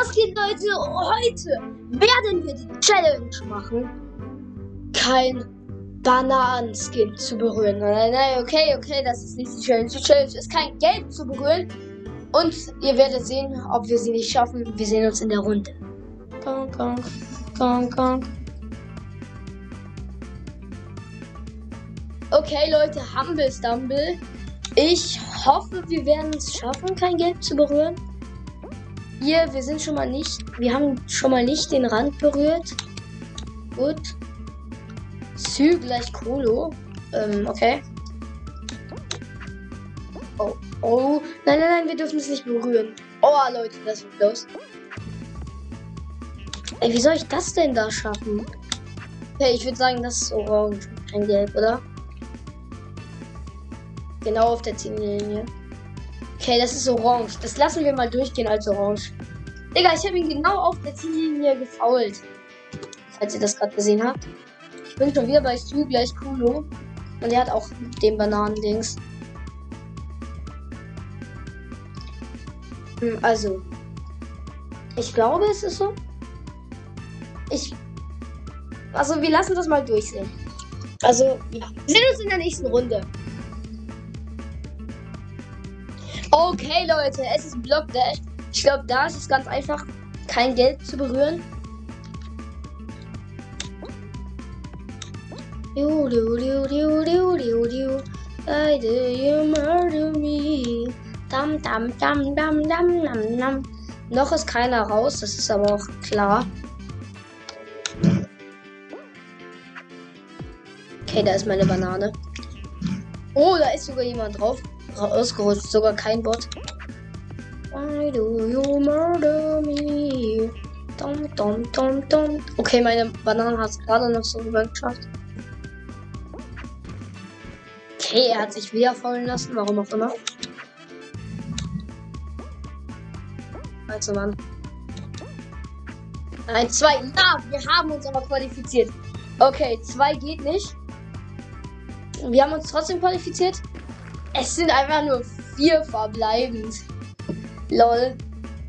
Was geht, Leute? Heute werden wir die Challenge machen, kein Bananenskin zu berühren. Nein, nein, okay, okay, das ist nicht die Challenge. Die Challenge ist kein Gelb zu berühren. Und ihr werdet sehen, ob wir sie nicht schaffen. Wir sehen uns in der Runde. Kong, kong, kong, kong. Okay, Leute, Humble Stumble. Ich hoffe, wir werden es schaffen, kein Gelb zu berühren. Hier, wir sind schon mal nicht. Wir haben schon mal nicht den Rand berührt. Gut. Sü gleich Kolo. Ähm, okay. Oh, oh. Nein, nein, nein, wir dürfen es nicht berühren. Oh, Leute, das wird los. Ey, wie soll ich das denn da schaffen? Okay, ich würde sagen, das ist orange, kein gelb, oder? Genau auf der Ziellinie. Okay, das ist orange. Das lassen wir mal durchgehen als orange. Digga, ich habe ihn genau auf der Ziellinie gefault. Falls ihr das gerade gesehen habt. Ich bin schon wieder bei Stu gleich Kulo. Und er hat auch den Bananendings. Hm, also. Ich glaube, es ist so. Ich. Also, wir lassen das mal durchsehen. Also, ja. Wir sehen uns in der nächsten Runde. Okay, Leute, es ist Block Dash. Ich glaube, da ist es ganz einfach, kein Geld zu berühren. Noch ist keiner raus, das ist aber auch klar. Okay, da ist meine Banane. Oh, da ist sogar jemand drauf. Ausgerutscht, sogar kein Bot. Why do you murder me? Dum, dum, dum, dum. Okay, meine Banane hat es gerade noch so geschafft. Okay, er hat sich wieder fallen lassen, warum auch immer. Also, Mann. Nein, zwei. Ja, wir haben uns aber qualifiziert. Okay, zwei geht nicht. Wir haben uns trotzdem qualifiziert. Es sind einfach nur vier verbleibend. Lol.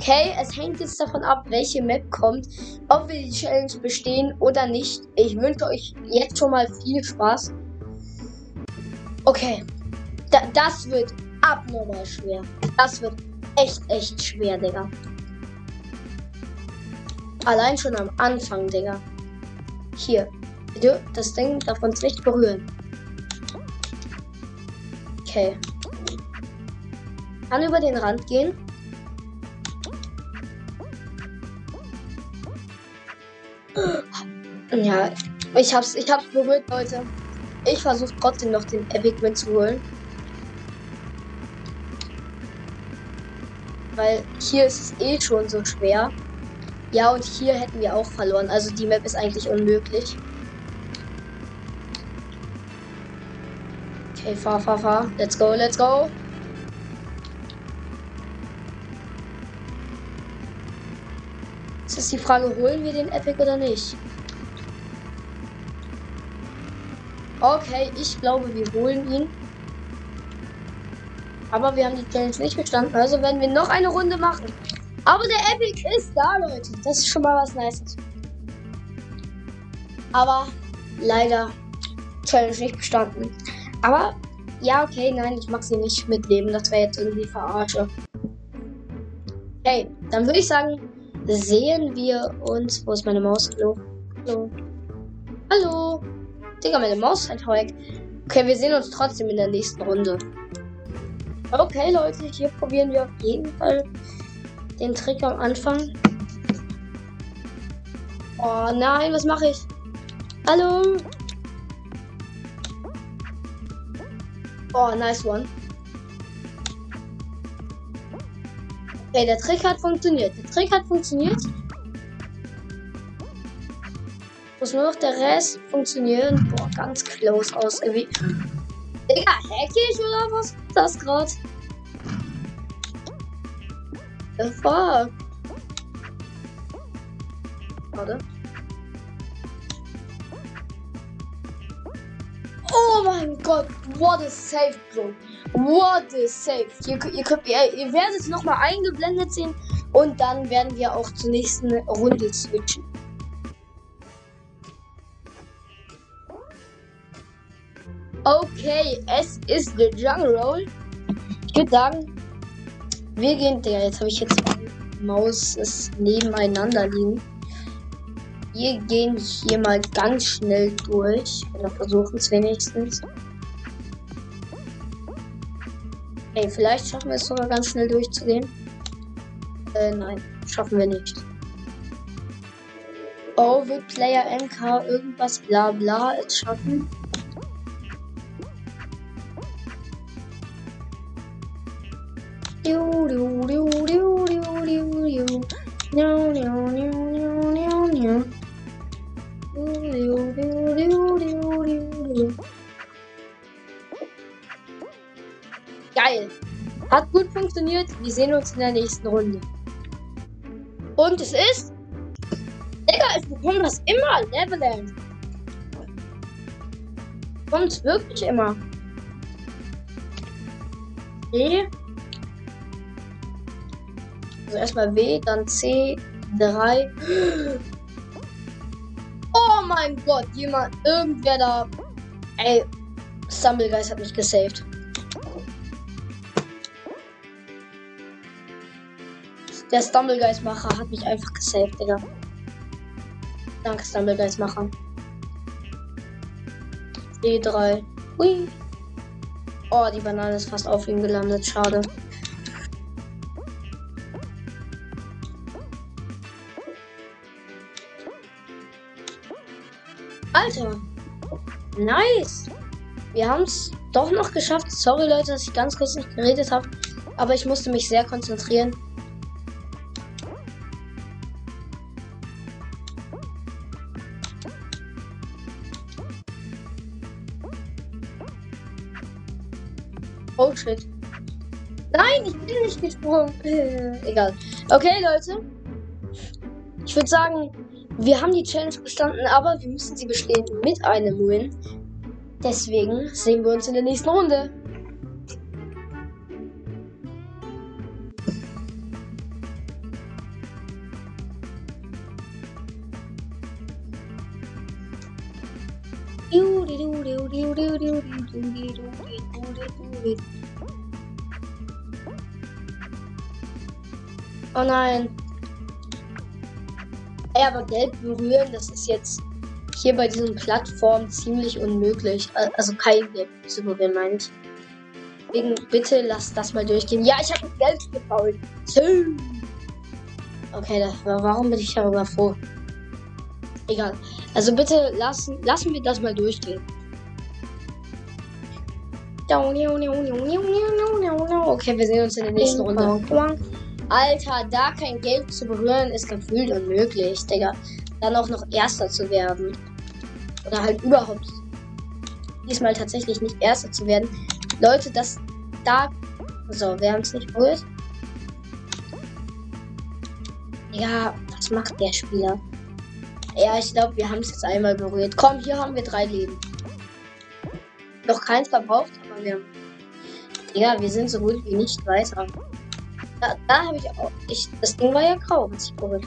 Okay, es hängt jetzt davon ab, welche Map kommt, ob wir die Challenge bestehen oder nicht. Ich wünsche euch jetzt schon mal viel Spaß. Okay, da, das wird abnormal schwer. Das wird echt, echt schwer, Digga. Allein schon am Anfang, Digga. Hier, das Ding darf uns nicht berühren. Okay. Kann über den Rand gehen. Ja, ich hab's, ich hab's berührt, Leute. Ich versuche trotzdem noch den Epic mitzuholen. Weil hier ist es eh schon so schwer. Ja, und hier hätten wir auch verloren. Also die Map ist eigentlich unmöglich. Okay, fahr, fahr, fahr. Let's go, let's go. Jetzt ist die Frage, holen wir den Epic oder nicht? Okay, ich glaube, wir holen ihn. Aber wir haben die Challenge nicht bestanden, also werden wir noch eine Runde machen. Aber der Epic ist da, Leute. Das ist schon mal was Nices. Aber leider Challenge nicht bestanden. Aber ja, okay, nein, ich mag sie nicht mitleben. Das wäre jetzt irgendwie verarsche. Okay, dann würde ich sagen, sehen wir uns. Wo ist meine Maus? Hallo? Hallo? Hallo? Digga, meine Maus halt weg. Okay, wir sehen uns trotzdem in der nächsten Runde. Okay, Leute, hier probieren wir auf jeden Fall den Trick am Anfang. Oh nein, was mache ich? Hallo? Oh, nice one. Okay, der Trick hat funktioniert. Der Trick hat funktioniert. Muss nur noch der Rest funktionieren. Boah, ganz close aus. Digga, hack ich oder was? Das gerade. The fuck? Warte. Gott, what a save, Bro. What a save. Ihr, ihr, könnt, ihr, ihr werdet nochmal eingeblendet sehen. Und dann werden wir auch zur nächsten Runde switchen. Okay, es ist der Jungle Roll. Ich würde sagen, wir gehen. Ja, jetzt habe ich jetzt Maus ist nebeneinander liegen. Wir gehen hier mal ganz schnell durch. Oder versuchen es wenigstens. Hey, vielleicht schaffen wir es sogar ganz schnell durchzugehen. Äh, nein, schaffen wir nicht. Oh, wird Player MK irgendwas bla bla es schaffen? Du, du, du, du, du, du, du. Geil. Hat gut funktioniert. Wir sehen uns in der nächsten Runde. Und es ist. Digga, ich bekomme das immer. Leveland. Kommt wirklich immer. Okay. Also erstmal W, dann C, 3. Oh mein Gott, jemand, irgendwer da. Ey, Stumblegeist hat mich gesaved. Der Stumblegeist-Macher hat mich einfach gesaved, Digga. Danke, Stumblegeist-Macher. D3. Hui. Oh, die Banane ist fast auf ihm gelandet. Schade. Alter. Nice. Wir haben es doch noch geschafft. Sorry, Leute, dass ich ganz kurz nicht geredet habe. Aber ich musste mich sehr konzentrieren. Shit. Nein, ich bin nicht gesprungen. Egal. Okay, Leute. Ich würde sagen, wir haben die Challenge bestanden, aber wir müssen sie bestehen mit einem Win. Deswegen sehen wir uns in der nächsten Runde. Oh nein. Ey, aber Geld berühren, das ist jetzt hier bei diesen Plattformen ziemlich unmöglich. Also kein Geld zu berühren, meine ich. Deswegen bitte lass das mal durchgehen. Ja, ich habe Geld gebaut. Okay, das, warum bin ich darüber froh? Egal. Also bitte lassen, lassen wir das mal durchgehen. Okay, wir sehen uns in der nächsten Runde. Alter, da kein Geld zu berühren, ist gefühlt unmöglich, Digga. Dann auch noch Erster zu werden. Oder halt überhaupt diesmal tatsächlich nicht Erster zu werden. Leute, das da. So, wir haben es nicht berührt. Ja, was macht der Spieler? Ja, ich glaube, wir haben es jetzt einmal berührt. Komm, hier haben wir drei Leben. Noch keins verbraucht, aber wir. Ja, wir sind so gut wie nicht weiter. Da, da habe ich auch. Ich, das Ding war ja grau, was ich berührt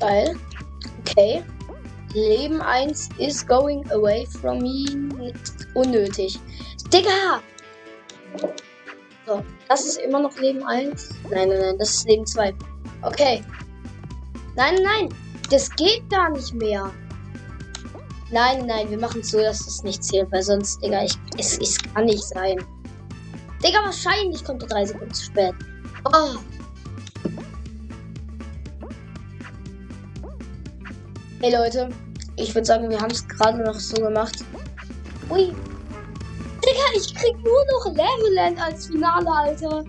Geil. Okay. Leben 1 is going away from me. Unnötig. Digga! So, das ist immer noch Leben 1. Nein, nein, nein, das ist Leben 2. Okay. Nein, nein, das geht gar nicht mehr. Nein, nein, wir machen es so, dass das nicht zählt, weil sonst, Digga, ich, es, es kann nicht sein. Digga, wahrscheinlich kommt er drei Sekunden zu spät. Oh. Hey Leute, ich würde sagen, wir haben es gerade noch so gemacht. Ui. Digga, ich krieg nur noch Leveland als Finale, Alter.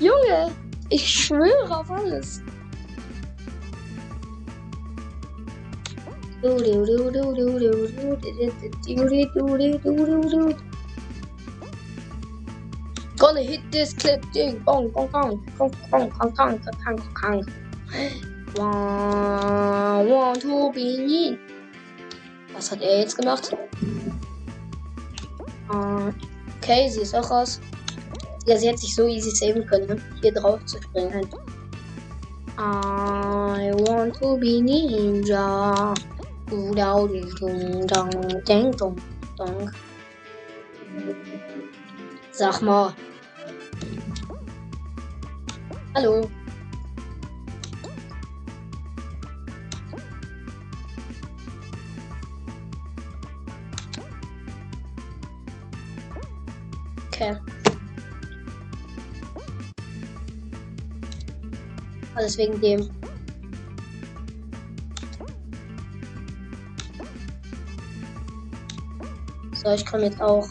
Junge, ich schwöre auf alles. Du, du, du, du, du, du, du, du, du, du, du, du. Gonna hit this clip, ding, bong, bong, bong, bong, bong, bong, bong, bong, bong, bong. Want to be Was hat er jetzt gemacht? Okay, sie ist auch raus. Ja, sie hätte sich so easy saven können, ne? hier drauf zu springen. I want to be ninja. Sag mal. Hallo. Okay. Alles wegen dem. So, ich komme jetzt auch.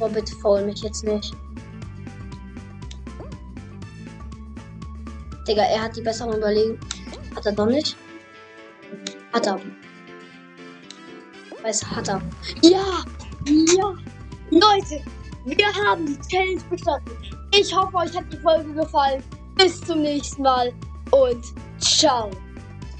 Oh, bitte faul mich jetzt nicht. Digga, er hat die besseren überlegen. Hat er doch nicht? Hat er. Weiß, hat er. Ja! Ja! Leute, wir haben die Challenge bestanden. Ich hoffe, euch hat die Folge gefallen. Bis zum nächsten Mal und ciao.